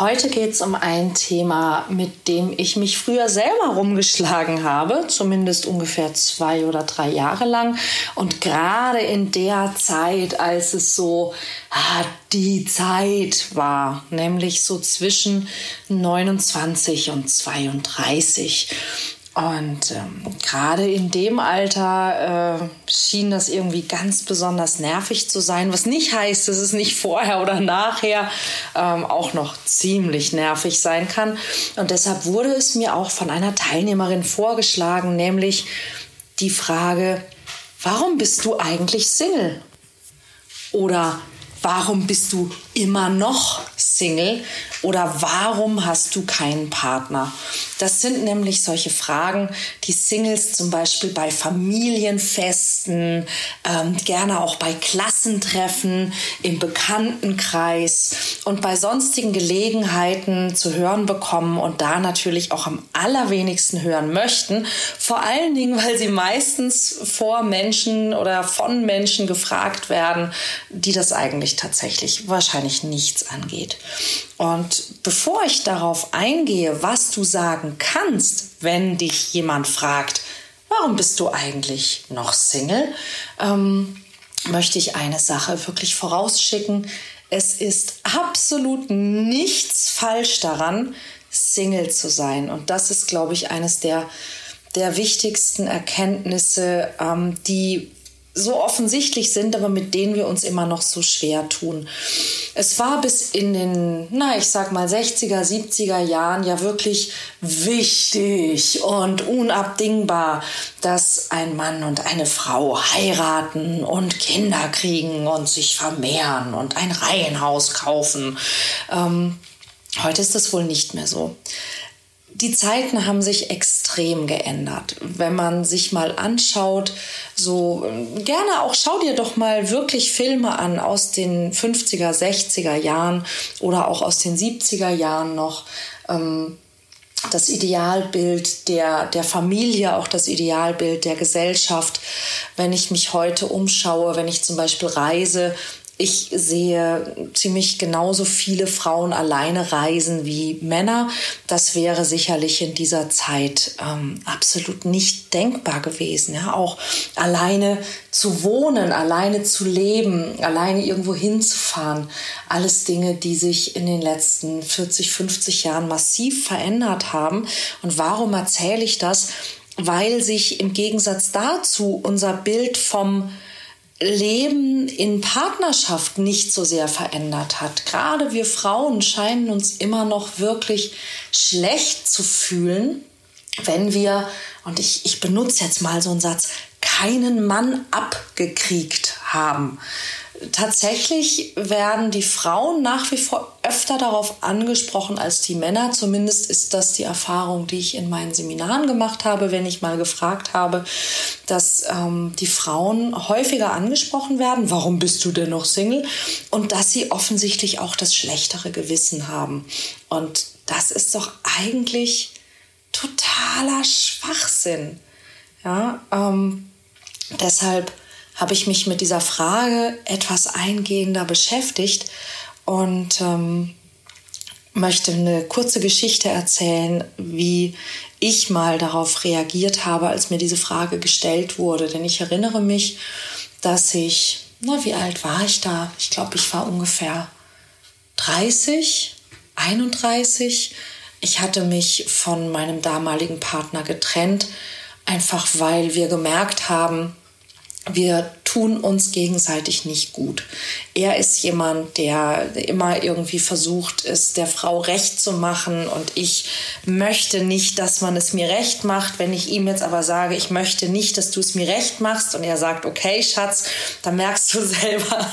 Heute geht es um ein Thema, mit dem ich mich früher selber rumgeschlagen habe, zumindest ungefähr zwei oder drei Jahre lang. Und gerade in der Zeit, als es so ah, die Zeit war, nämlich so zwischen 29 und 32. Und ähm, gerade in dem Alter äh, schien das irgendwie ganz besonders nervig zu sein, was nicht heißt, dass es nicht vorher oder nachher ähm, auch noch ziemlich nervig sein kann. Und deshalb wurde es mir auch von einer Teilnehmerin vorgeschlagen, nämlich die Frage, warum bist du eigentlich Single? Oder warum bist du immer noch Single oder warum hast du keinen Partner? Das sind nämlich solche Fragen, die Singles zum Beispiel bei Familienfesten, ähm, gerne auch bei Klassentreffen, im Bekanntenkreis und bei sonstigen Gelegenheiten zu hören bekommen und da natürlich auch am allerwenigsten hören möchten. Vor allen Dingen, weil sie meistens vor Menschen oder von Menschen gefragt werden, die das eigentlich tatsächlich wahrscheinlich nichts angeht. Und bevor ich darauf eingehe, was du sagen kannst, wenn dich jemand fragt, warum bist du eigentlich noch Single, ähm, möchte ich eine Sache wirklich vorausschicken. Es ist absolut nichts falsch daran, Single zu sein. Und das ist, glaube ich, eines der, der wichtigsten Erkenntnisse, ähm, die so offensichtlich sind, aber mit denen wir uns immer noch so schwer tun. Es war bis in den, na, ich sag mal 60er, 70er Jahren ja wirklich wichtig und unabdingbar, dass ein Mann und eine Frau heiraten und Kinder kriegen und sich vermehren und ein Reihenhaus kaufen. Ähm, heute ist das wohl nicht mehr so. Die Zeiten haben sich extrem geändert. Wenn man sich mal anschaut, so gerne auch schau dir doch mal wirklich Filme an aus den 50er, 60er Jahren oder auch aus den 70er Jahren noch. Ähm, das Idealbild der, der Familie, auch das Idealbild der Gesellschaft. Wenn ich mich heute umschaue, wenn ich zum Beispiel reise, ich sehe ziemlich genauso viele Frauen alleine reisen wie Männer. Das wäre sicherlich in dieser Zeit ähm, absolut nicht denkbar gewesen. Ja? Auch alleine zu wohnen, alleine zu leben, alleine irgendwo hinzufahren. Alles Dinge, die sich in den letzten 40, 50 Jahren massiv verändert haben. Und warum erzähle ich das? Weil sich im Gegensatz dazu unser Bild vom Leben in Partnerschaft nicht so sehr verändert hat. Gerade wir Frauen scheinen uns immer noch wirklich schlecht zu fühlen, wenn wir, und ich, ich benutze jetzt mal so einen Satz, keinen Mann abgekriegt haben tatsächlich werden die Frauen nach wie vor öfter darauf angesprochen als die Männer. Zumindest ist das die Erfahrung, die ich in meinen Seminaren gemacht habe, wenn ich mal gefragt habe, dass ähm, die Frauen häufiger angesprochen werden, warum bist du denn noch Single? Und dass sie offensichtlich auch das schlechtere Gewissen haben. Und das ist doch eigentlich totaler Schwachsinn. Ja, ähm, deshalb habe ich mich mit dieser Frage etwas eingehender beschäftigt und ähm, möchte eine kurze Geschichte erzählen, wie ich mal darauf reagiert habe, als mir diese Frage gestellt wurde. Denn ich erinnere mich, dass ich, na, wie alt war ich da? Ich glaube, ich war ungefähr 30, 31. Ich hatte mich von meinem damaligen Partner getrennt, einfach weil wir gemerkt haben, wir tun uns gegenseitig nicht gut. Er ist jemand, der immer irgendwie versucht, es der Frau recht zu machen und ich möchte nicht, dass man es mir recht macht. Wenn ich ihm jetzt aber sage, ich möchte nicht, dass du es mir recht machst und er sagt, okay, Schatz, dann merkst du selber,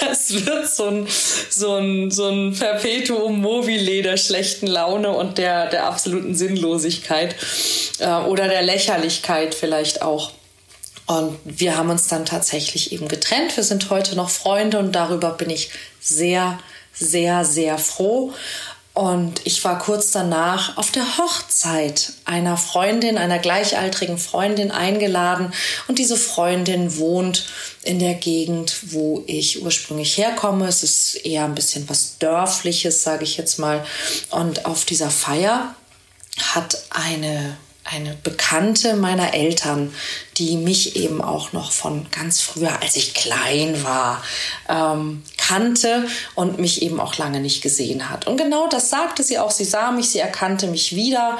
das wird so ein, so ein, so ein Perpetuum mobile der schlechten Laune und der, der absoluten Sinnlosigkeit äh, oder der Lächerlichkeit vielleicht auch. Und wir haben uns dann tatsächlich eben getrennt. Wir sind heute noch Freunde und darüber bin ich sehr, sehr, sehr froh. Und ich war kurz danach auf der Hochzeit einer Freundin, einer gleichaltrigen Freundin eingeladen. Und diese Freundin wohnt in der Gegend, wo ich ursprünglich herkomme. Es ist eher ein bisschen was Dörfliches, sage ich jetzt mal. Und auf dieser Feier hat eine eine Bekannte meiner Eltern, die mich eben auch noch von ganz früher, als ich klein war, ähm, kannte und mich eben auch lange nicht gesehen hat. Und genau das sagte sie auch. Sie sah mich, sie erkannte mich wieder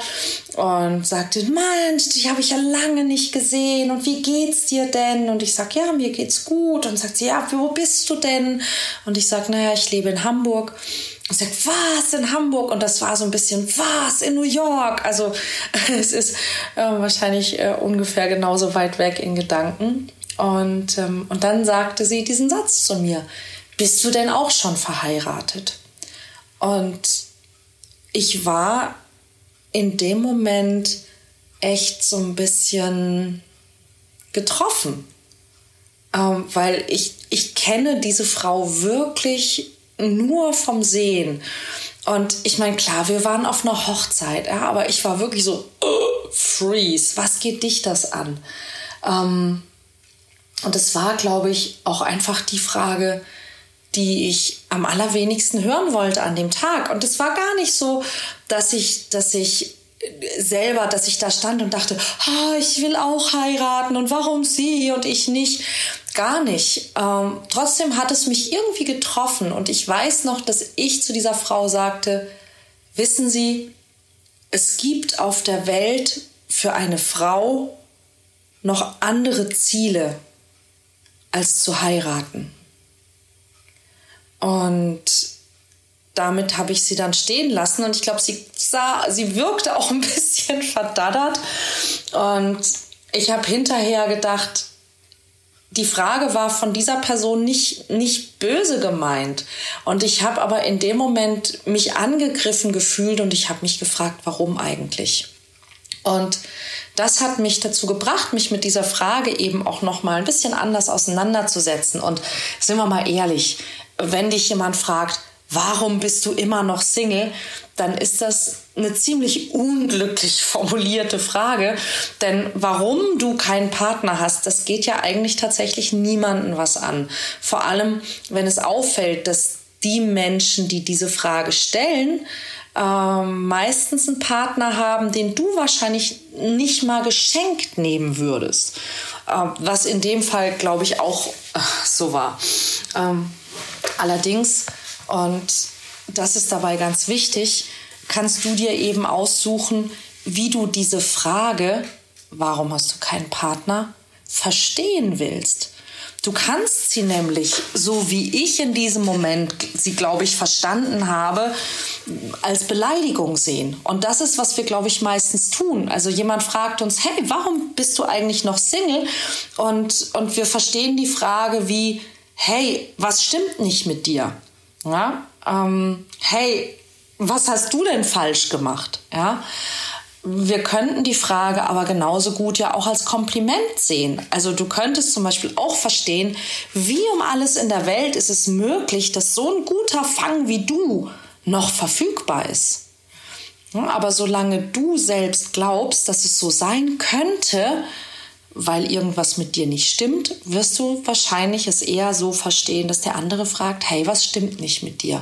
und sagte, Mensch, dich habe ich ja lange nicht gesehen und wie geht's dir denn? Und ich sage, ja, mir geht's gut. Und sagt sie, ja, wo bist du denn? Und ich sage, naja, ich lebe in Hamburg und sagt, was in Hamburg? Und das war so ein bisschen, was in New York? Also es ist äh, wahrscheinlich äh, ungefähr genauso weit weg in Gedanken. Und, ähm, und dann sagte sie diesen Satz zu mir, bist du denn auch schon verheiratet? Und ich war in dem Moment echt so ein bisschen getroffen, ähm, weil ich, ich kenne diese Frau wirklich nur vom Sehen. Und ich meine, klar, wir waren auf einer Hochzeit, ja, aber ich war wirklich so, uh, freeze, was geht dich das an? Ähm, und es war, glaube ich, auch einfach die Frage, die ich am allerwenigsten hören wollte an dem Tag. Und es war gar nicht so, dass ich, dass ich selber, dass ich da stand und dachte, oh, ich will auch heiraten und warum sie und ich nicht. Gar nicht. Ähm, trotzdem hat es mich irgendwie getroffen und ich weiß noch, dass ich zu dieser Frau sagte, wissen Sie, es gibt auf der Welt für eine Frau noch andere Ziele als zu heiraten. Und damit habe ich sie dann stehen lassen und ich glaube, sie sah, sie wirkte auch ein bisschen verdaddert und ich habe hinterher gedacht, die Frage war von dieser Person nicht, nicht böse gemeint. Und ich habe aber in dem Moment mich angegriffen gefühlt und ich habe mich gefragt, warum eigentlich. Und das hat mich dazu gebracht, mich mit dieser Frage eben auch noch mal ein bisschen anders auseinanderzusetzen. Und sind wir mal ehrlich, wenn dich jemand fragt, warum bist du immer noch Single, dann ist das eine ziemlich unglücklich formulierte Frage. Denn warum du keinen Partner hast, das geht ja eigentlich tatsächlich niemanden was an. Vor allem, wenn es auffällt, dass die Menschen, die diese Frage stellen, äh, meistens einen Partner haben, den du wahrscheinlich nicht mal geschenkt nehmen würdest. Äh, was in dem Fall, glaube ich, auch äh, so war. Ähm, allerdings und das ist dabei ganz wichtig, kannst du dir eben aussuchen, wie du diese Frage, warum hast du keinen Partner, verstehen willst. Du kannst sie nämlich, so wie ich in diesem Moment sie, glaube ich, verstanden habe, als Beleidigung sehen. Und das ist, was wir, glaube ich, meistens tun. Also jemand fragt uns, hey, warum bist du eigentlich noch Single? Und, und wir verstehen die Frage wie, hey, was stimmt nicht mit dir? Ja? Ähm, hey, was hast du denn falsch gemacht? Ja? Wir könnten die Frage aber genauso gut ja auch als Kompliment sehen. Also du könntest zum Beispiel auch verstehen, wie um alles in der Welt ist es möglich, dass so ein guter Fang wie du noch verfügbar ist. Ja, aber solange du selbst glaubst, dass es so sein könnte, weil irgendwas mit dir nicht stimmt, wirst du wahrscheinlich es eher so verstehen, dass der andere fragt, hey, was stimmt nicht mit dir?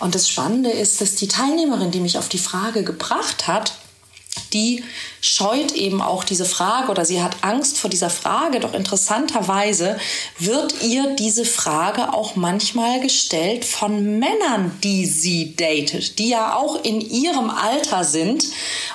Und das Spannende ist, dass die Teilnehmerin, die mich auf die Frage gebracht hat, die scheut eben auch diese Frage oder sie hat Angst vor dieser Frage. Doch interessanterweise wird ihr diese Frage auch manchmal gestellt von Männern, die sie datet, die ja auch in ihrem Alter sind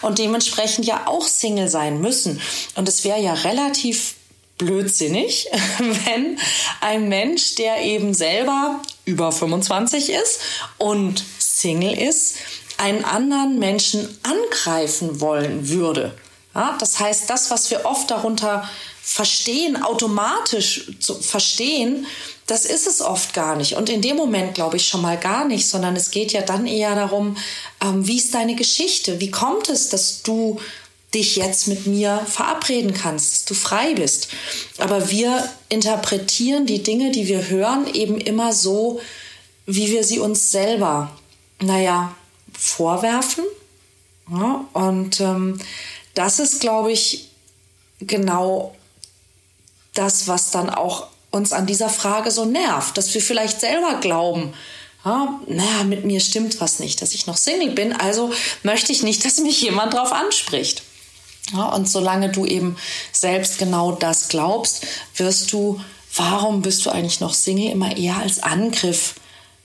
und dementsprechend ja auch Single sein müssen. Und es wäre ja relativ blödsinnig, wenn ein Mensch, der eben selber über 25 ist und Single ist, einen anderen Menschen angreifen wollen würde. Ja, das heißt, das, was wir oft darunter verstehen, automatisch zu verstehen, das ist es oft gar nicht. Und in dem Moment glaube ich schon mal gar nicht, sondern es geht ja dann eher darum, ähm, wie ist deine Geschichte? Wie kommt es, dass du dich jetzt mit mir verabreden kannst, dass du frei bist. Aber wir interpretieren die Dinge, die wir hören, eben immer so, wie wir sie uns selber, naja, vorwerfen. Ja, und ähm, das ist, glaube ich, genau das, was dann auch uns an dieser Frage so nervt, dass wir vielleicht selber glauben, ja, naja, mit mir stimmt was nicht, dass ich noch Single bin, also möchte ich nicht, dass mich jemand drauf anspricht. Ja, und solange du eben selbst genau das glaubst, wirst du, warum bist du eigentlich noch Single, immer eher als Angriff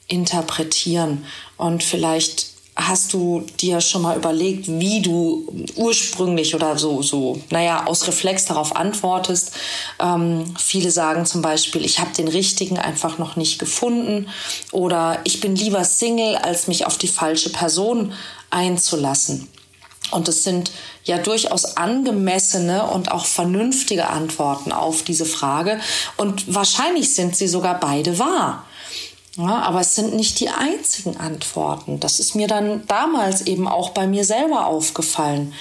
interpretieren. Und vielleicht hast du dir schon mal überlegt, wie du ursprünglich oder so, so, naja, aus Reflex darauf antwortest? Ähm, viele sagen zum Beispiel, ich habe den richtigen einfach noch nicht gefunden oder ich bin lieber Single, als mich auf die falsche Person einzulassen. Und es sind ja durchaus angemessene und auch vernünftige Antworten auf diese Frage. Und wahrscheinlich sind sie sogar beide wahr. Ja, aber es sind nicht die einzigen Antworten. Das ist mir dann damals eben auch bei mir selber aufgefallen.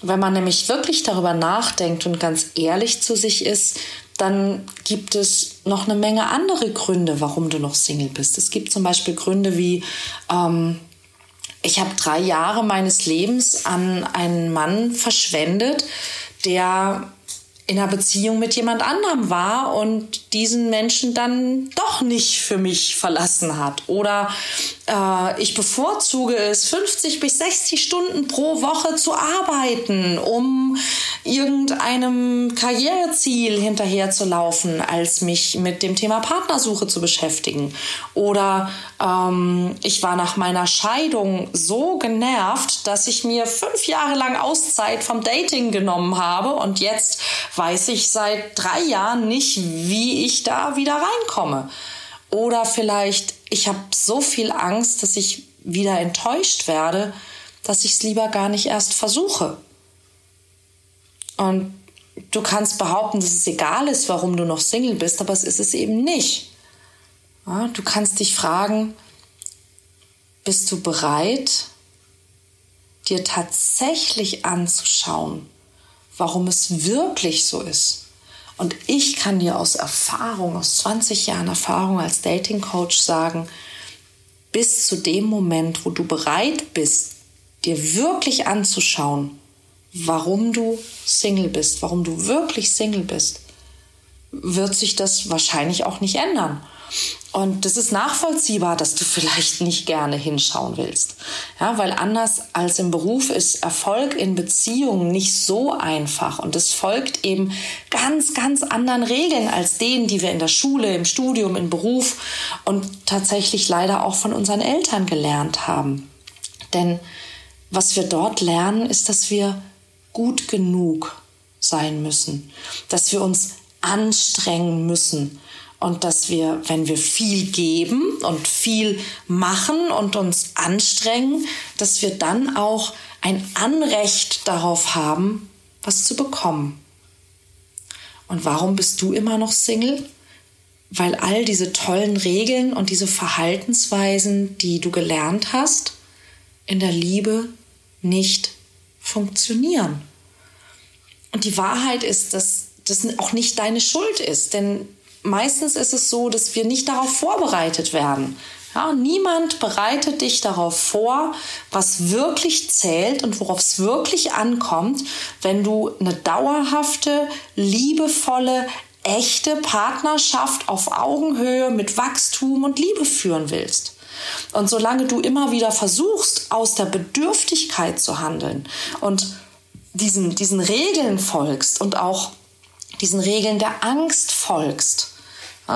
Wenn man nämlich wirklich darüber nachdenkt und ganz ehrlich zu sich ist, dann gibt es noch eine Menge andere Gründe, warum du noch Single bist. Es gibt zum Beispiel Gründe wie, ähm, ich habe drei Jahre meines Lebens an einen Mann verschwendet, der in einer Beziehung mit jemand anderem war und diesen Menschen dann doch nicht für mich verlassen hat. Oder äh, ich bevorzuge es, 50 bis 60 Stunden pro Woche zu arbeiten, um irgendeinem Karriereziel hinterherzulaufen, als mich mit dem Thema Partnersuche zu beschäftigen. Oder ähm, ich war nach meiner Scheidung so genervt, dass ich mir fünf Jahre lang Auszeit vom Dating genommen habe und jetzt weiß ich seit drei Jahren nicht, wie ich da wieder reinkomme. Oder vielleicht, ich habe so viel Angst, dass ich wieder enttäuscht werde, dass ich es lieber gar nicht erst versuche. Und du kannst behaupten, dass es egal ist, warum du noch Single bist, aber es ist es eben nicht. Ja, du kannst dich fragen, bist du bereit, dir tatsächlich anzuschauen, warum es wirklich so ist? Und ich kann dir aus Erfahrung, aus 20 Jahren Erfahrung als Dating Coach sagen, bis zu dem Moment, wo du bereit bist, dir wirklich anzuschauen, warum du Single bist, warum du wirklich Single bist, wird sich das wahrscheinlich auch nicht ändern. Und das ist nachvollziehbar, dass du vielleicht nicht gerne hinschauen willst. Ja, weil anders als im Beruf ist Erfolg in Beziehungen nicht so einfach. Und es folgt eben ganz, ganz anderen Regeln als denen, die wir in der Schule, im Studium, im Beruf und tatsächlich leider auch von unseren Eltern gelernt haben. Denn was wir dort lernen, ist, dass wir gut genug sein müssen, dass wir uns anstrengen müssen, und dass wir, wenn wir viel geben und viel machen und uns anstrengen, dass wir dann auch ein Anrecht darauf haben, was zu bekommen. Und warum bist du immer noch Single? Weil all diese tollen Regeln und diese Verhaltensweisen, die du gelernt hast, in der Liebe nicht funktionieren. Und die Wahrheit ist, dass das auch nicht deine Schuld ist, denn meistens ist es so, dass wir nicht darauf vorbereitet werden. Ja, niemand bereitet dich darauf vor, was wirklich zählt und worauf es wirklich ankommt, wenn du eine dauerhafte, liebevolle, echte Partnerschaft auf Augenhöhe mit Wachstum und Liebe führen willst. Und solange du immer wieder versuchst, aus der Bedürftigkeit zu handeln und diesen, diesen Regeln folgst und auch diesen Regeln der Angst folgst,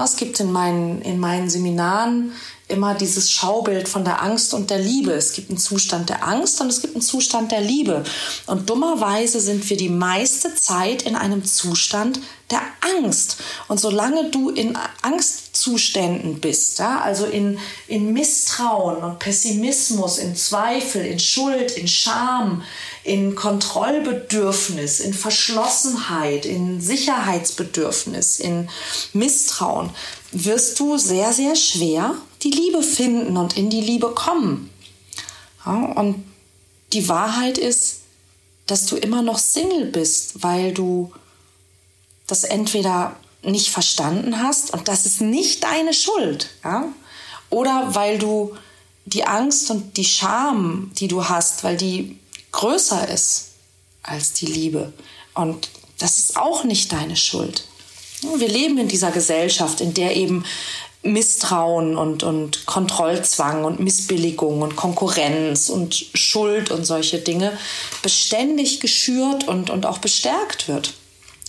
es gibt in meinen, in meinen Seminaren immer dieses Schaubild von der Angst und der Liebe. Es gibt einen Zustand der Angst und es gibt einen Zustand der Liebe. Und dummerweise sind wir die meiste Zeit in einem Zustand der Angst. Und solange du in Angstzuständen bist, ja, also in, in Misstrauen und Pessimismus, in Zweifel, in Schuld, in Scham, in Kontrollbedürfnis, in Verschlossenheit, in Sicherheitsbedürfnis, in Misstrauen, wirst du sehr, sehr schwer die Liebe finden und in die Liebe kommen. Ja, und die Wahrheit ist, dass du immer noch Single bist, weil du das entweder nicht verstanden hast und das ist nicht deine Schuld, ja? oder weil du die Angst und die Scham, die du hast, weil die größer ist als die Liebe. Und das ist auch nicht deine Schuld. Wir leben in dieser Gesellschaft, in der eben Misstrauen und, und Kontrollzwang und Missbilligung und Konkurrenz und Schuld und solche Dinge beständig geschürt und, und auch bestärkt wird.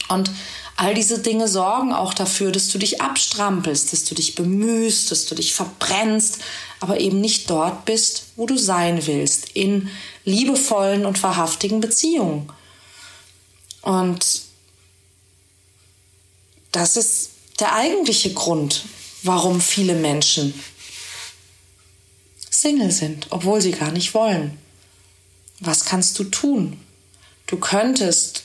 Und all diese Dinge sorgen auch dafür, dass du dich abstrampelst, dass du dich bemühst, dass du dich verbrennst, aber eben nicht dort bist, wo du sein willst, in liebevollen und wahrhaftigen Beziehungen. Und das ist der eigentliche Grund, warum viele Menschen Single sind, obwohl sie gar nicht wollen. Was kannst du tun? Du könntest,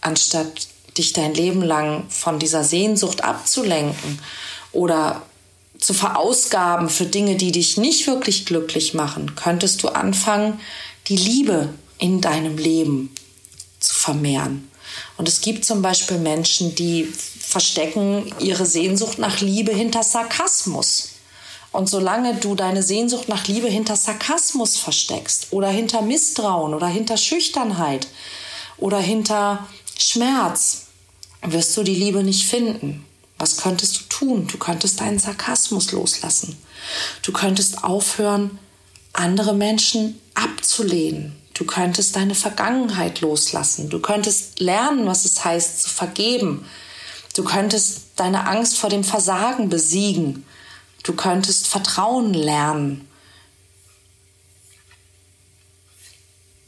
anstatt dich dein Leben lang von dieser Sehnsucht abzulenken oder zu verausgaben für Dinge, die dich nicht wirklich glücklich machen, könntest du anfangen, die Liebe in deinem Leben zu vermehren. Und es gibt zum Beispiel Menschen, die verstecken ihre Sehnsucht nach Liebe hinter Sarkasmus. Und solange du deine Sehnsucht nach Liebe hinter Sarkasmus versteckst oder hinter Misstrauen oder hinter Schüchternheit oder hinter Schmerz, wirst du die Liebe nicht finden. Was könntest du tun? Du könntest deinen Sarkasmus loslassen. Du könntest aufhören, andere Menschen abzulehnen. Du könntest deine Vergangenheit loslassen. Du könntest lernen, was es heißt zu vergeben. Du könntest deine Angst vor dem Versagen besiegen. Du könntest Vertrauen lernen.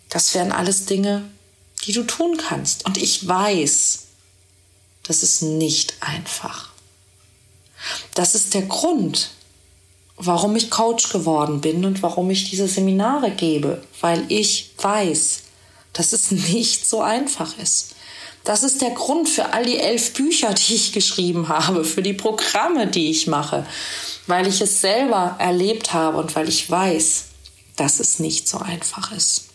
Das wären alles Dinge, die du tun kannst. Und ich weiß, das ist nicht einfach. Das ist der Grund, warum ich Coach geworden bin und warum ich diese Seminare gebe, weil ich weiß, dass es nicht so einfach ist. Das ist der Grund für all die elf Bücher, die ich geschrieben habe, für die Programme, die ich mache, weil ich es selber erlebt habe und weil ich weiß, dass es nicht so einfach ist.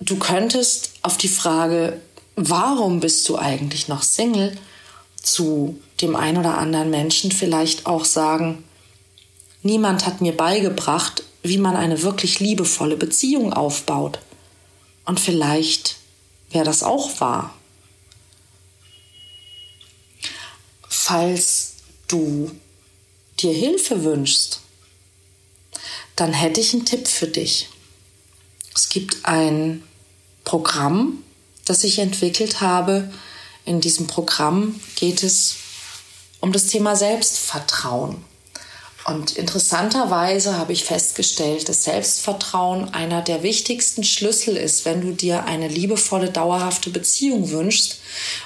Du könntest auf die Frage, warum bist du eigentlich noch Single, zu dem einen oder anderen Menschen vielleicht auch sagen, niemand hat mir beigebracht, wie man eine wirklich liebevolle Beziehung aufbaut. Und vielleicht wäre das auch wahr. Falls du dir Hilfe wünschst, dann hätte ich einen Tipp für dich. Es gibt ein Programm, das ich entwickelt habe, in diesem Programm geht es um das Thema Selbstvertrauen. Und interessanterweise habe ich festgestellt, dass Selbstvertrauen einer der wichtigsten Schlüssel ist, wenn du dir eine liebevolle, dauerhafte Beziehung wünschst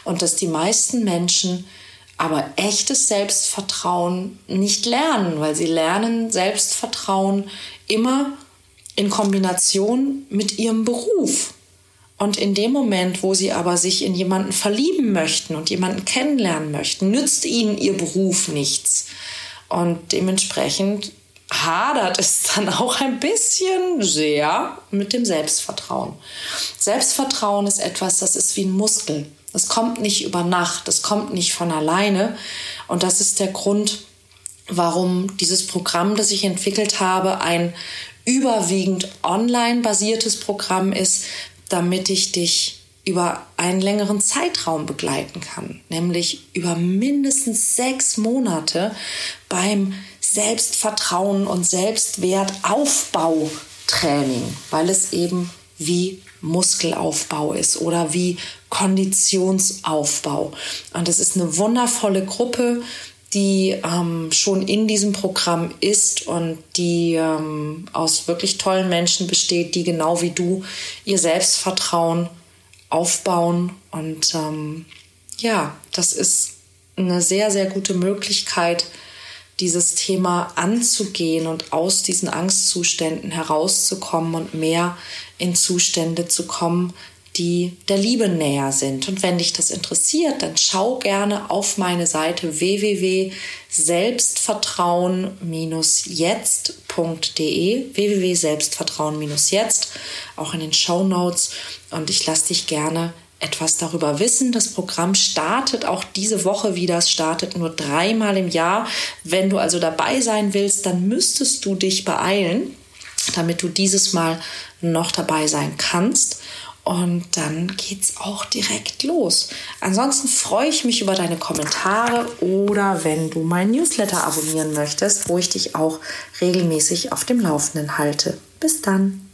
und dass die meisten Menschen aber echtes Selbstvertrauen nicht lernen, weil sie lernen Selbstvertrauen immer in Kombination mit ihrem Beruf. Und in dem Moment, wo sie aber sich in jemanden verlieben möchten und jemanden kennenlernen möchten, nützt ihnen ihr Beruf nichts. Und dementsprechend hadert es dann auch ein bisschen sehr mit dem Selbstvertrauen. Selbstvertrauen ist etwas, das ist wie ein Muskel. Es kommt nicht über Nacht, es kommt nicht von alleine. Und das ist der Grund, warum dieses Programm, das ich entwickelt habe, ein überwiegend online basiertes Programm ist, damit ich dich über einen längeren Zeitraum begleiten kann, nämlich über mindestens sechs Monate beim Selbstvertrauen und Selbstwertaufbautraining, weil es eben wie Muskelaufbau ist oder wie Konditionsaufbau. Und es ist eine wundervolle Gruppe, die ähm, schon in diesem Programm ist und die ähm, aus wirklich tollen Menschen besteht, die genau wie du ihr Selbstvertrauen aufbauen. Und ähm, ja, das ist eine sehr, sehr gute Möglichkeit, dieses Thema anzugehen und aus diesen Angstzuständen herauszukommen und mehr in Zustände zu kommen, die der Liebe näher sind. Und wenn dich das interessiert, dann schau gerne auf meine Seite www.selbstvertrauen-jetzt.de www.selbstvertrauen-jetzt auch in den Show Notes und ich lasse dich gerne etwas darüber wissen. Das Programm startet auch diese Woche wieder. Es startet nur dreimal im Jahr. Wenn du also dabei sein willst, dann müsstest du dich beeilen, damit du dieses Mal noch dabei sein kannst. Und dann geht's auch direkt los. Ansonsten freue ich mich über deine Kommentare oder wenn du mein Newsletter abonnieren möchtest, wo ich dich auch regelmäßig auf dem Laufenden halte. Bis dann.